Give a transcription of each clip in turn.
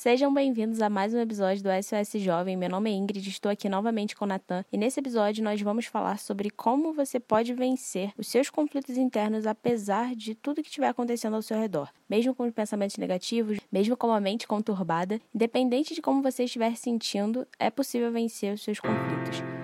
Sejam bem-vindos a mais um episódio do SOS Jovem. Meu nome é Ingrid, estou aqui novamente com o Natan e nesse episódio nós vamos falar sobre como você pode vencer os seus conflitos internos apesar de tudo que estiver acontecendo ao seu redor. Mesmo com os pensamentos negativos, mesmo com a mente conturbada, independente de como você estiver sentindo, é possível vencer os seus conflitos.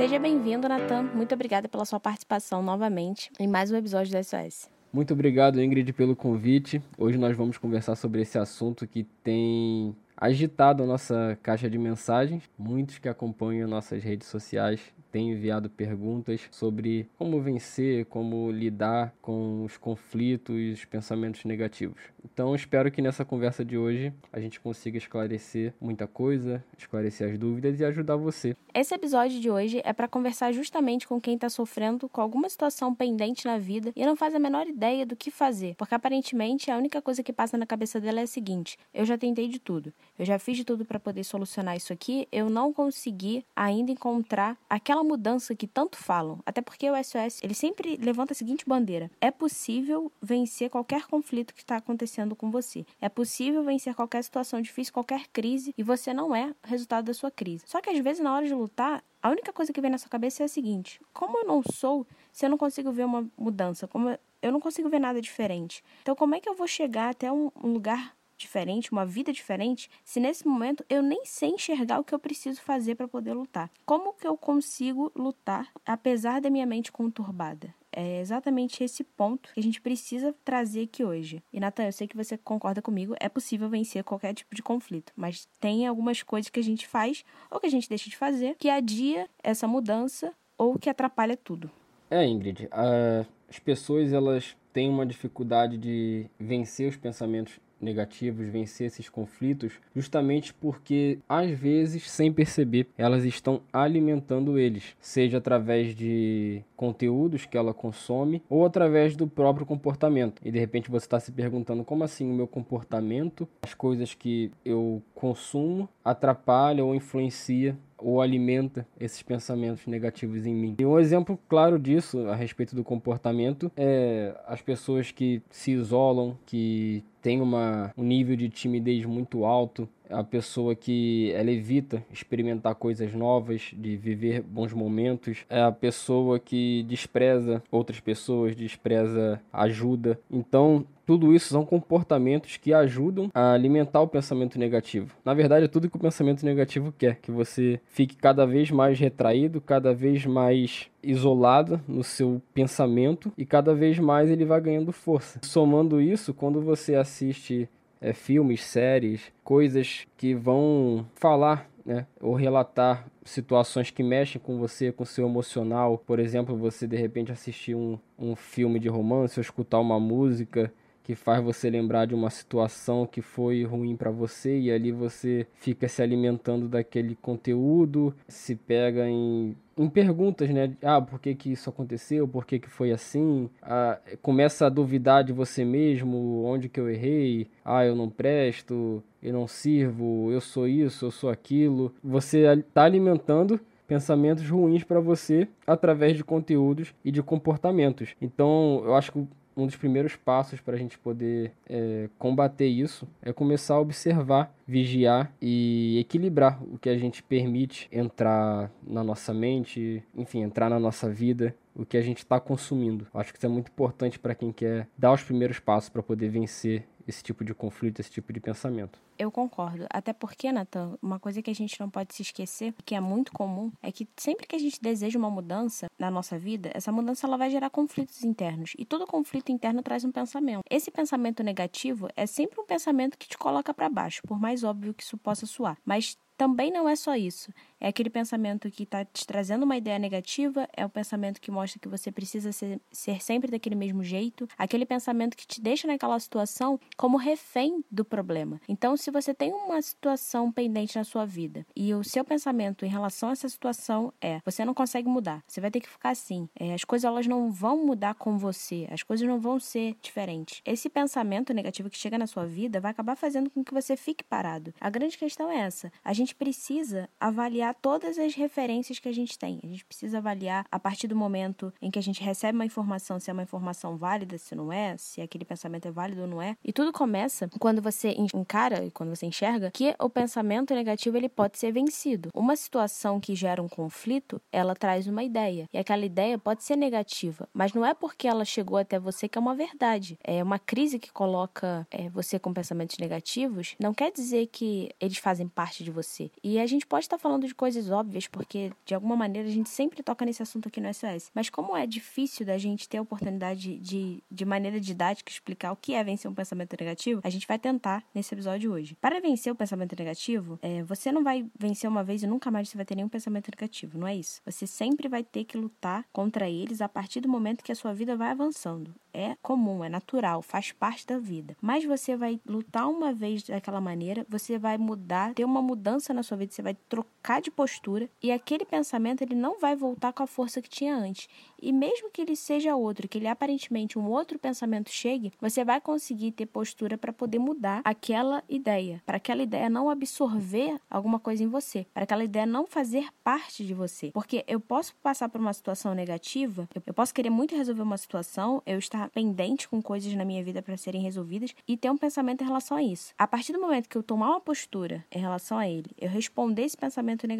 Seja bem-vindo, Natan. Muito obrigada pela sua participação novamente em mais um episódio do SOS. Muito obrigado, Ingrid, pelo convite. Hoje nós vamos conversar sobre esse assunto que tem agitado a nossa caixa de mensagens. Muitos que acompanham nossas redes sociais têm enviado perguntas sobre como vencer, como lidar com os conflitos os pensamentos negativos. Então, espero que nessa conversa de hoje a gente consiga esclarecer muita coisa, esclarecer as dúvidas e ajudar você. Esse episódio de hoje é para conversar justamente com quem está sofrendo com alguma situação pendente na vida e não faz a menor ideia do que fazer, porque aparentemente a única coisa que passa na cabeça dela é a seguinte: eu já tentei de tudo, eu já fiz de tudo para poder solucionar isso aqui, eu não consegui ainda encontrar aquela mudança que tanto falam. Até porque o SOS ele sempre levanta a seguinte bandeira: é possível vencer qualquer conflito que está acontecendo com você, é possível vencer qualquer situação difícil, qualquer crise e você não é resultado da sua crise. Só que às vezes na hora de lutar, a única coisa que vem na sua cabeça é a seguinte: como eu não sou, se eu não consigo ver uma mudança, como eu não consigo ver nada diferente. Então, como é que eu vou chegar até um, lugar diferente, uma vida diferente, se nesse momento eu nem sei enxergar o que eu preciso fazer para poder lutar? Como que eu consigo lutar apesar da minha mente conturbada? É exatamente esse ponto que a gente precisa trazer aqui hoje. E, Natan, eu sei que você concorda comigo, é possível vencer qualquer tipo de conflito, mas tem algumas coisas que a gente faz ou que a gente deixa de fazer que adia essa mudança ou que atrapalha tudo. É, Ingrid, as pessoas elas têm uma dificuldade de vencer os pensamentos negativos, vencer esses conflitos, justamente porque às vezes, sem perceber, elas estão alimentando eles, seja através de conteúdos que ela consome ou através do próprio comportamento. E de repente você está se perguntando como assim o meu comportamento, as coisas que eu consumo atrapalham ou influencia ou alimenta esses pensamentos negativos em mim. E um exemplo claro disso a respeito do comportamento é as pessoas que se isolam, que têm uma, um nível de timidez muito alto, a pessoa que ela evita experimentar coisas novas, de viver bons momentos, é a pessoa que despreza outras pessoas, despreza ajuda. Então, tudo isso são comportamentos que ajudam a alimentar o pensamento negativo. Na verdade, é tudo que o pensamento negativo quer, que você fique cada vez mais retraído, cada vez mais isolado no seu pensamento e cada vez mais ele vai ganhando força. Somando isso, quando você assiste é, filmes, séries, coisas que vão falar né, ou relatar situações que mexem com você, com seu emocional. Por exemplo, você de repente assistir um, um filme de romance ou escutar uma música que faz você lembrar de uma situação que foi ruim para você e ali você fica se alimentando daquele conteúdo, se pega em, em perguntas, né? Ah, por que, que isso aconteceu? Por que, que foi assim? Ah, começa a duvidar de você mesmo, onde que eu errei? Ah, eu não presto, eu não sirvo, eu sou isso, eu sou aquilo. Você está alimentando pensamentos ruins para você através de conteúdos e de comportamentos. Então, eu acho que um dos primeiros passos para a gente poder é, combater isso é começar a observar, vigiar e equilibrar o que a gente permite entrar na nossa mente, enfim, entrar na nossa vida, o que a gente está consumindo. Acho que isso é muito importante para quem quer dar os primeiros passos para poder vencer esse tipo de conflito, esse tipo de pensamento. Eu concordo. Até porque, Nathan, uma coisa que a gente não pode se esquecer, que é muito comum, é que sempre que a gente deseja uma mudança na nossa vida, essa mudança ela vai gerar conflitos internos. E todo conflito interno traz um pensamento. Esse pensamento negativo é sempre um pensamento que te coloca para baixo, por mais óbvio que isso possa soar. Mas também não é só isso. É aquele pensamento que está te trazendo uma ideia negativa, é o pensamento que mostra que você precisa ser, ser, sempre daquele mesmo jeito, aquele pensamento que te deixa naquela situação como refém do problema. Então, se você tem uma situação pendente na sua vida e o seu pensamento em relação a essa situação é você não consegue mudar, você vai ter que ficar assim, é, as coisas elas não vão mudar com você, as coisas não vão ser diferentes. Esse pensamento negativo que chega na sua vida vai acabar fazendo com que você fique parado. A grande questão é essa: a gente precisa avaliar avaliar todas as referências que a gente tem. A gente precisa avaliar a partir do momento em que a gente recebe uma informação, se é uma informação válida, se não é, se aquele pensamento é válido ou não é. E tudo começa quando você encara e quando você enxerga que o pensamento negativo ele pode ser vencido. Uma situação que gera um conflito, ela traz uma ideia. E aquela ideia pode ser negativa, mas não é porque ela chegou até você que é uma verdade. É uma crise que coloca é, você com pensamentos negativos, não quer dizer que eles fazem parte de você. E a gente pode estar falando de coisas óbvias, porque de alguma maneira a gente sempre toca nesse assunto aqui no SOS. Mas como é difícil da gente ter a oportunidade de, de maneira didática explicar o que é vencer um pensamento negativo, a gente vai tentar nesse episódio hoje. Para vencer o pensamento negativo, é, você não vai vencer uma vez e nunca mais você vai ter nenhum pensamento negativo, não é isso? Você sempre vai ter que lutar contra eles a partir do momento que a sua vida vai avançando. É comum, é natural, faz parte da vida. Mas você vai lutar uma vez daquela maneira, você vai mudar, ter uma mudança na sua vida, você vai trocar de postura e aquele pensamento ele não vai voltar com a força que tinha antes. E mesmo que ele seja outro, que ele aparentemente um outro pensamento chegue, você vai conseguir ter postura para poder mudar aquela ideia, para aquela ideia não absorver alguma coisa em você, para aquela ideia não fazer parte de você. Porque eu posso passar por uma situação negativa, eu posso querer muito resolver uma situação, eu estar pendente com coisas na minha vida para serem resolvidas e ter um pensamento em relação a isso. A partir do momento que eu tomar uma postura em relação a ele, eu responder esse pensamento negativo,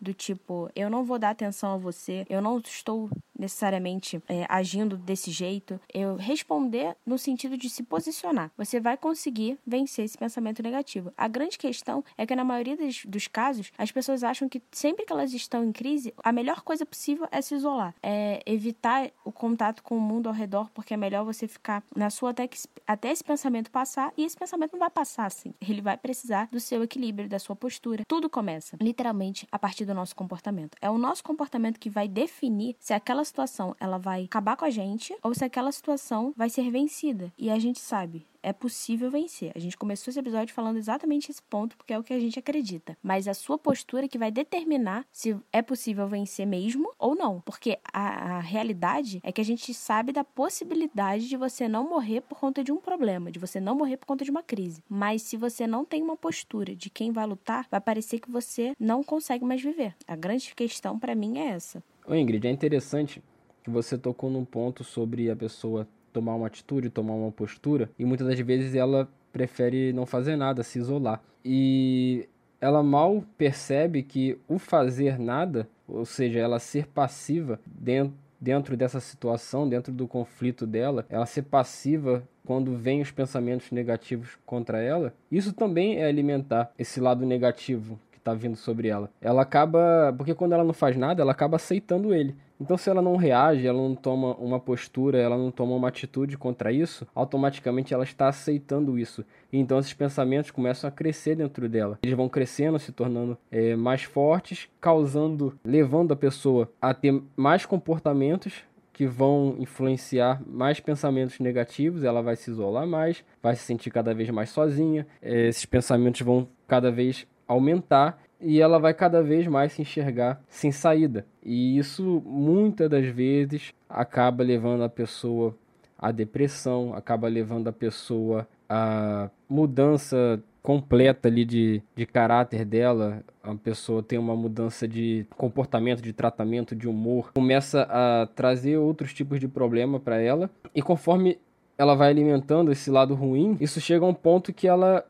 do tipo, eu não vou dar atenção a você, eu não estou necessariamente é, agindo desse jeito, eu responder no sentido de se posicionar. Você vai conseguir vencer esse pensamento negativo. A grande questão é que, na maioria dos, dos casos, as pessoas acham que sempre que elas estão em crise, a melhor coisa possível é se isolar, é evitar o contato com o mundo ao redor, porque é melhor você ficar na sua até, que, até esse pensamento passar, e esse pensamento não vai passar assim. Ele vai precisar do seu equilíbrio, da sua postura. Tudo começa, literalmente, a partir do nosso comportamento. É o nosso comportamento que vai definir se aquela situação ela vai acabar com a gente ou se aquela situação vai ser vencida. E a gente sabe, é possível vencer. A gente começou esse episódio falando exatamente esse ponto, porque é o que a gente acredita. Mas a sua postura que vai determinar se é possível vencer mesmo ou não. Porque a, a, realidade é que a gente sabe da possibilidade de você não morrer por conta de um problema, de você não morrer por conta de uma crise. Mas se você não tem uma postura de quem vai lutar, vai parecer que você não consegue mais viver. A grande questão para mim é essa. Ô Ingrid, é interessante que você tocou num ponto sobre a pessoa tomar uma atitude, tomar uma postura, e muitas das vezes ela prefere não fazer nada, se isolar. E ela mal percebe que o fazer nada, ou seja, ela ser passiva dentro, dentro dessa situação, dentro do conflito dela, ela ser passiva quando vem os pensamentos negativos contra ela, isso também é alimentar esse lado negativo está vindo sobre ela. Ela acaba, porque quando ela não faz nada, ela acaba aceitando ele. Então, se ela não reage, ela não toma uma postura, ela não toma uma atitude contra isso, automaticamente ela está aceitando isso. E então, esses pensamentos começam a crescer dentro dela. Eles vão crescendo, se tornando é, mais fortes, causando, levando a pessoa a ter mais comportamentos que vão influenciar mais pensamentos negativos, ela vai se isolar mais, vai se sentir cada vez mais sozinha, é, esses pensamentos vão cada vez aumentar e ela vai cada vez mais se enxergar sem saída. E isso muitas das vezes acaba levando a pessoa à depressão, acaba levando a pessoa à mudança completa ali de, de caráter dela, a pessoa tem uma mudança de comportamento, de tratamento, de humor, começa a trazer outros tipos de problema para ela, e conforme ela vai alimentando esse lado ruim, isso chega a um ponto que ela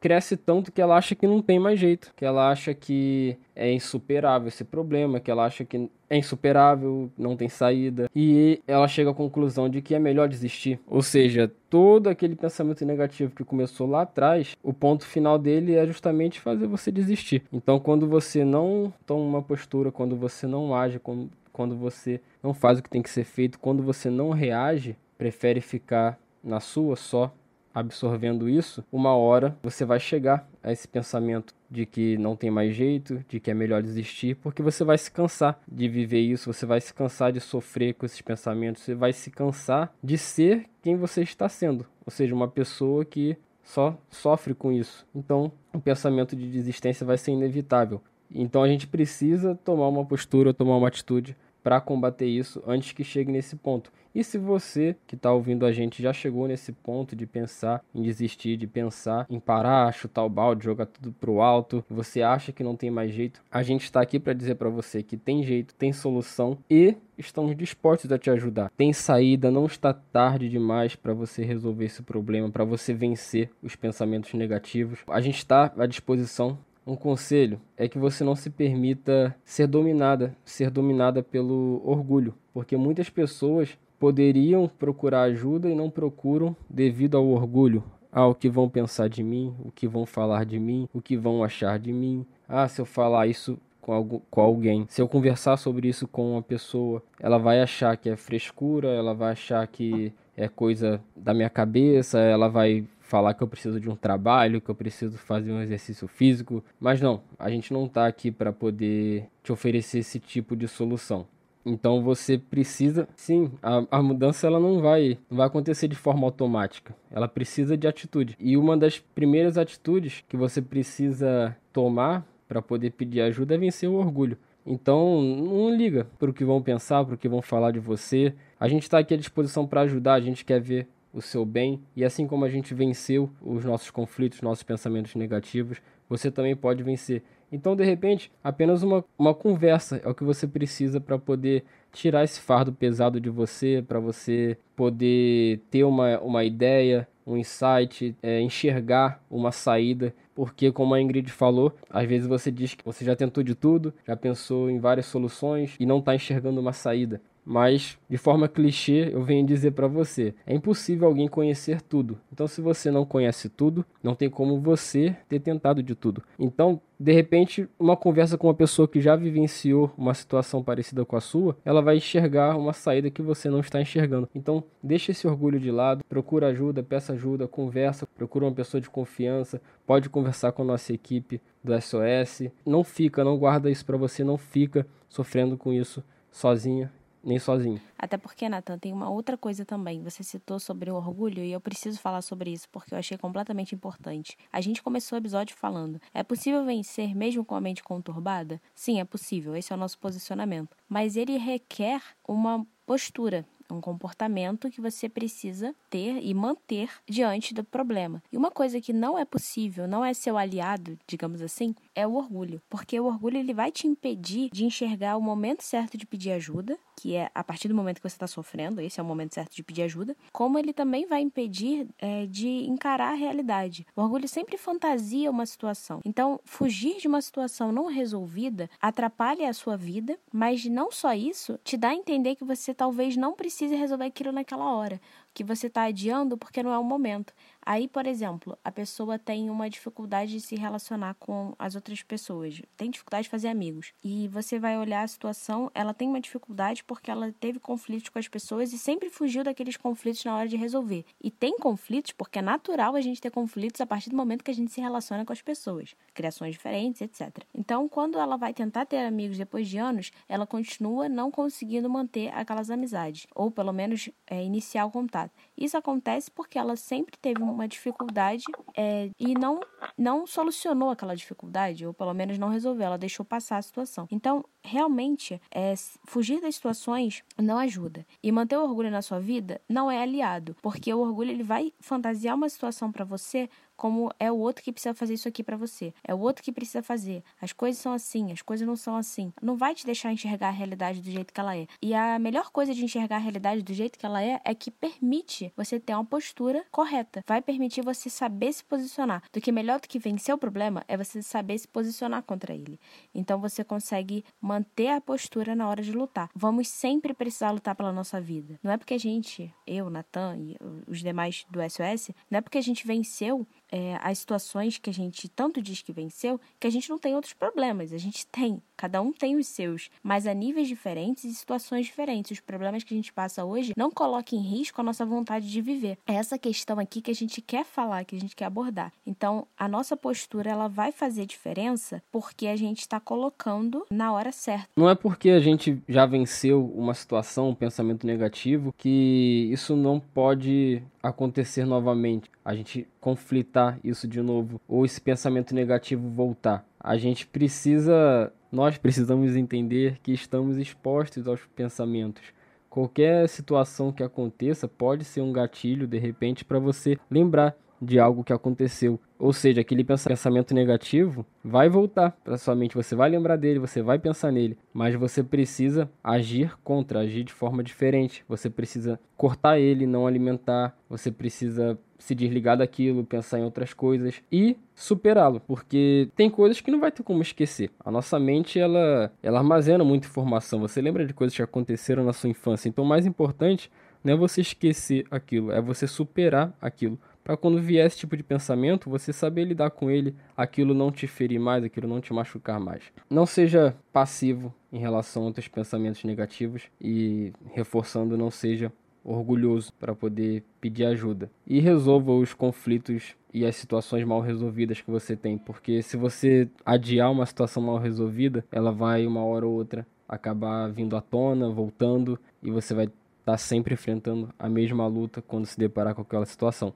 cresce tanto que ela acha que não tem mais jeito, que ela acha que é insuperável esse problema, que ela acha que é insuperável, não tem saída, e ela chega à conclusão de que é melhor desistir. Ou seja, todo aquele pensamento negativo que começou lá atrás, o ponto final dele é justamente fazer você desistir. Então, quando você não toma uma postura, quando você não age, quando, você não faz o que tem que ser feito, quando você não reage, prefere ficar na sua só, absorvendo isso, uma hora você vai chegar a esse pensamento de que não tem mais jeito, de que é melhor desistir, porque você vai se cansar de viver isso, você vai se cansar de sofrer com esses pensamentos, você vai se cansar de ser quem você está sendo, ou seja, uma pessoa que só sofre com isso. Então, o pensamento de desistência vai ser inevitável. Então, a gente precisa tomar uma postura, tomar uma atitude para combater isso antes que chegue nesse ponto. E se você que está ouvindo a gente já chegou nesse ponto de pensar em desistir, de pensar em parar, chutar o balde, jogar tudo pro alto, você acha que não tem mais jeito, a gente está aqui para dizer para você que tem jeito, tem solução e estamos dispostos a te ajudar. Tem saída, não está tarde demais para você resolver esse problema, para você vencer os pensamentos negativos. A gente está à disposição um conselho é que você não se permita ser dominada, ser dominada pelo orgulho, porque muitas pessoas poderiam procurar ajuda e não procuram devido ao orgulho, ao que vão pensar de mim, o que vão falar de mim, o que vão achar de mim. Ah, se eu falar isso com alguém, se eu conversar sobre isso com uma pessoa, ela vai achar que é frescura, ela vai achar que é coisa da minha cabeça, ela vai falar que eu preciso de um trabalho, que eu preciso fazer um exercício físico, mas não, a gente não está aqui para poder te oferecer esse tipo de solução. Então você precisa, sim, a, a mudança ela não vai, não vai acontecer de forma automática. Ela precisa de atitude. E uma das primeiras atitudes que você precisa tomar para poder pedir ajuda é vencer o orgulho. Então, não liga para o que vão pensar, para o que vão falar de você. A gente está aqui à disposição para ajudar, a gente quer ver o seu bem. E assim como a gente venceu os nossos conflitos, nossos pensamentos negativos, você também pode vencer. Então, de repente, apenas uma, uma conversa é o que você precisa para poder tirar esse fardo pesado de você, para você poder ter uma, uma ideia, um insight, é, enxergar uma saída. Porque, como a Ingrid falou, às vezes você diz que você já tentou de tudo, já pensou em várias soluções e não está enxergando uma saída mas de forma clichê eu venho dizer para você: é impossível alguém conhecer tudo. Então, se você não conhece tudo, não tem como você ter tentado de tudo. Então, de repente, uma conversa com uma pessoa que já vivenciou uma situação parecida com a sua, ela vai enxergar uma saída que você não está enxergando. Então, deixe esse orgulho de lado, procura ajuda, peça ajuda, conversa, procura uma pessoa de confiança, pode conversar com a nossa equipe do SOS. Não fica, não guarda isso para você, não fica sofrendo com isso sozinha nem sozinho. Até porque, Nathan, tem uma outra coisa também. Você citou sobre o orgulho e eu preciso falar sobre isso porque eu achei completamente importante. A gente começou o episódio falando: é possível vencer mesmo com a mente conturbada? Sim, é possível. Esse é o nosso posicionamento. Mas ele requer uma postura, um comportamento que você precisa ter e manter diante do problema. E uma coisa que não é possível, não é seu aliado, digamos assim, é o orgulho, porque o orgulho ele vai te impedir de enxergar o momento certo de pedir ajuda, que é a partir do momento que você está sofrendo, esse é o momento certo de pedir ajuda, como ele também vai impedir é, de encarar a realidade. O orgulho sempre fantasia uma situação. Então, fugir de uma situação não resolvida atrapalha a sua vida, mas não só isso, te dá a entender que você talvez não precise resolver aquilo naquela hora que você está adiando porque não é o momento. Aí, por exemplo, a pessoa tem uma dificuldade de se relacionar com as outras pessoas, tem dificuldade de fazer amigos. E você vai olhar a situação, ela tem uma dificuldade porque ela teve conflitos com as pessoas e sempre fugiu daqueles conflitos na hora de resolver. E tem conflitos porque é natural a gente ter conflitos a partir do momento que a gente se relaciona com as pessoas, criações diferentes, etc. Então, quando ela vai tentar ter amigos depois de anos, ela continua não conseguindo manter aquelas amizades, ou pelo menos é, iniciar o contato. Isso acontece porque ela sempre teve uma dificuldade é, e não, não solucionou aquela dificuldade, ou pelo menos não resolveu, ela deixou passar a situação. Então, realmente, é, fugir das situações não ajuda. E manter o orgulho na sua vida não é aliado, porque o orgulho ele vai fantasiar uma situação para você como é o outro que precisa fazer isso aqui para você. É o outro que precisa fazer. As coisas são assim, as coisas não são assim. Não vai te deixar enxergar a realidade do jeito que ela é. E a melhor coisa de enxergar a realidade do jeito que ela é é que permite você ter uma postura correta. Vai permitir você saber se posicionar. Do que melhor do que vencer o problema é você saber se posicionar contra ele. Então você consegue manter a postura na hora de lutar. Vamos sempre precisar lutar pela nossa vida. Não é porque a gente, eu, Natan e os demais do SOS, não é porque a gente venceu é, as situações que a gente tanto diz que venceu, que a gente não tem outros problemas. A gente tem, cada um tem os seus, mas a níveis diferentes e situações diferentes. Os problemas que a gente passa hoje não colocam em risco a nossa vontade de viver. É essa questão aqui que a gente quer falar, que a gente quer abordar. Então, a nossa postura ela vai fazer diferença porque a gente está colocando na hora certa. Não é porque a gente já venceu uma situação, um pensamento negativo, que isso não pode acontecer novamente, a gente conflitar isso de novo, ou esse pensamento negativo voltar. A gente precisa nós precisamos entender que estamos expostos aos pensamentos. Qualquer situação que aconteça pode ser um gatilho de repente para você lembrar de algo que aconteceu. Ou seja, aquele pensamento negativo vai voltar para sua mente, você vai lembrar dele, você vai pensar nele, mas você precisa agir contra, agir de forma diferente. Você precisa cortar ele, não alimentar, você precisa se desligar daquilo, pensar em outras coisas e superá-lo, porque tem coisas que não vai ter como esquecer. A nossa mente ela ela armazena muita informação. Você lembra de coisas que aconteceram na sua infância. Então, o mais importante não é você esquecer aquilo, é você superar aquilo para quando vier esse tipo de pensamento, você saber lidar com ele, aquilo não te ferir mais, aquilo não te machucar mais. Não seja passivo em relação a outros pensamentos negativos e reforçando, não seja orgulhoso para poder pedir ajuda e resolva os conflitos e as situações mal resolvidas que você tem, porque se você adiar uma situação mal resolvida, ela vai uma hora ou outra acabar vindo à tona, voltando e você vai estar tá sempre enfrentando a mesma luta quando se deparar com aquela situação.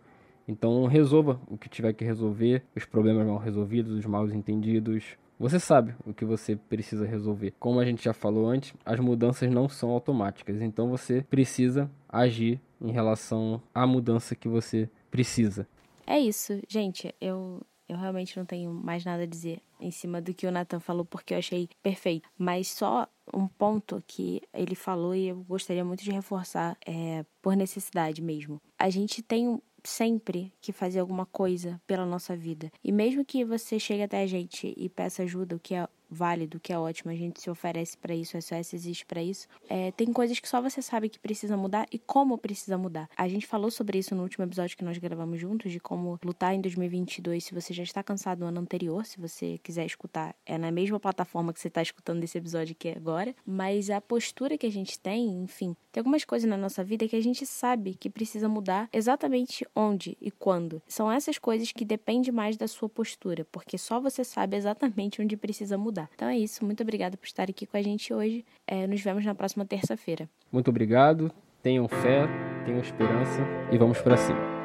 Então resolva o que tiver que resolver, os problemas mal resolvidos, os mal entendidos. Você sabe o que você precisa resolver. Como a gente já falou antes, as mudanças não são automáticas. Então você precisa agir em relação à mudança que você precisa. É isso, gente. Eu eu realmente não tenho mais nada a dizer em cima do que o Nathan falou, porque eu achei perfeito. Mas só um ponto que ele falou e eu gostaria muito de reforçar é por necessidade mesmo. A gente tem sempre que fazer alguma coisa pela nossa vida. E mesmo que você chegue até a gente e peça ajuda, o que é válido, que é ótimo, a gente se oferece para isso, a SOS existe para isso. É, tem coisas que só você sabe que precisa mudar e como precisa mudar. A gente falou sobre isso no último episódio que nós gravamos juntos, de como lutar em 2022 se você já está cansado do ano anterior, se você quiser escutar, é na mesma plataforma que você está escutando desse episódio aqui agora. Mas a postura que a gente tem, enfim, tem algumas coisas na nossa vida que a gente sabe que precisa mudar exatamente onde e quando. São essas coisas que dependem mais da sua postura, porque só você sabe exatamente onde precisa mudar. Então é isso. Muito obrigada por estar aqui com a gente hoje. É, nos vemos na próxima terça-feira. Muito obrigado. Tenham fé, tenham esperança e vamos para cima.